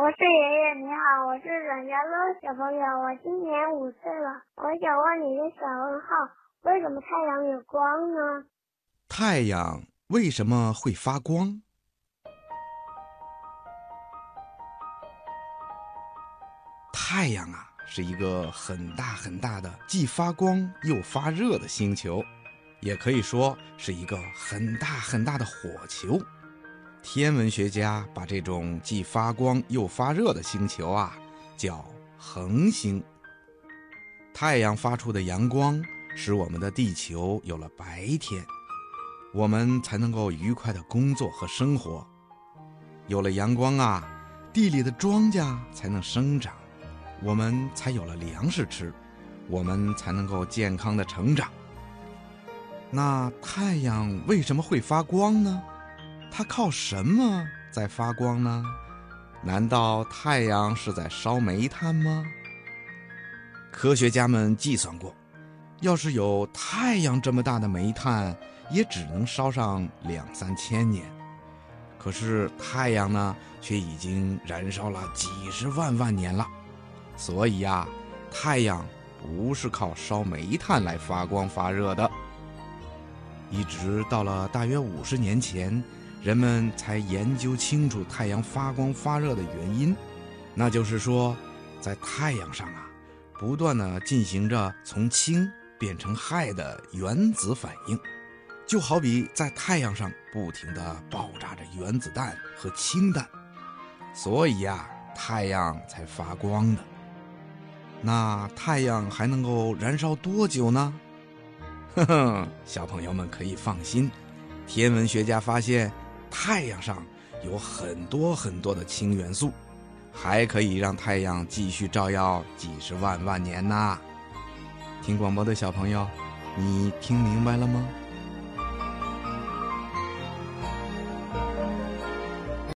我是爷爷，你好，我是阮家乐小朋友，我今年五岁了，我想问你一个小问号：为什么太阳有光呢？太阳为什么会发光？太阳啊，是一个很大很大的，既发光又发热的星球，也可以说是一个很大很大的火球。天文学家把这种既发光又发热的星球啊，叫恒星。太阳发出的阳光使我们的地球有了白天，我们才能够愉快的工作和生活。有了阳光啊，地里的庄稼才能生长，我们才有了粮食吃，我们才能够健康的成长。那太阳为什么会发光呢？它靠什么在发光呢？难道太阳是在烧煤炭吗？科学家们计算过，要是有太阳这么大的煤炭，也只能烧上两三千年。可是太阳呢，却已经燃烧了几十万万年了。所以呀，太阳不是靠烧煤炭来发光发热的。一直到了大约五十年前。人们才研究清楚太阳发光发热的原因，那就是说，在太阳上啊，不断的进行着从氢变成氦的原子反应，就好比在太阳上不停的爆炸着原子弹和氢弹，所以呀，太阳才发光的。那太阳还能够燃烧多久呢？呵呵，小朋友们可以放心，天文学家发现。太阳上有很多很多的氢元素，还可以让太阳继续照耀几十万万年呐。听广播的小朋友，你听明白了吗？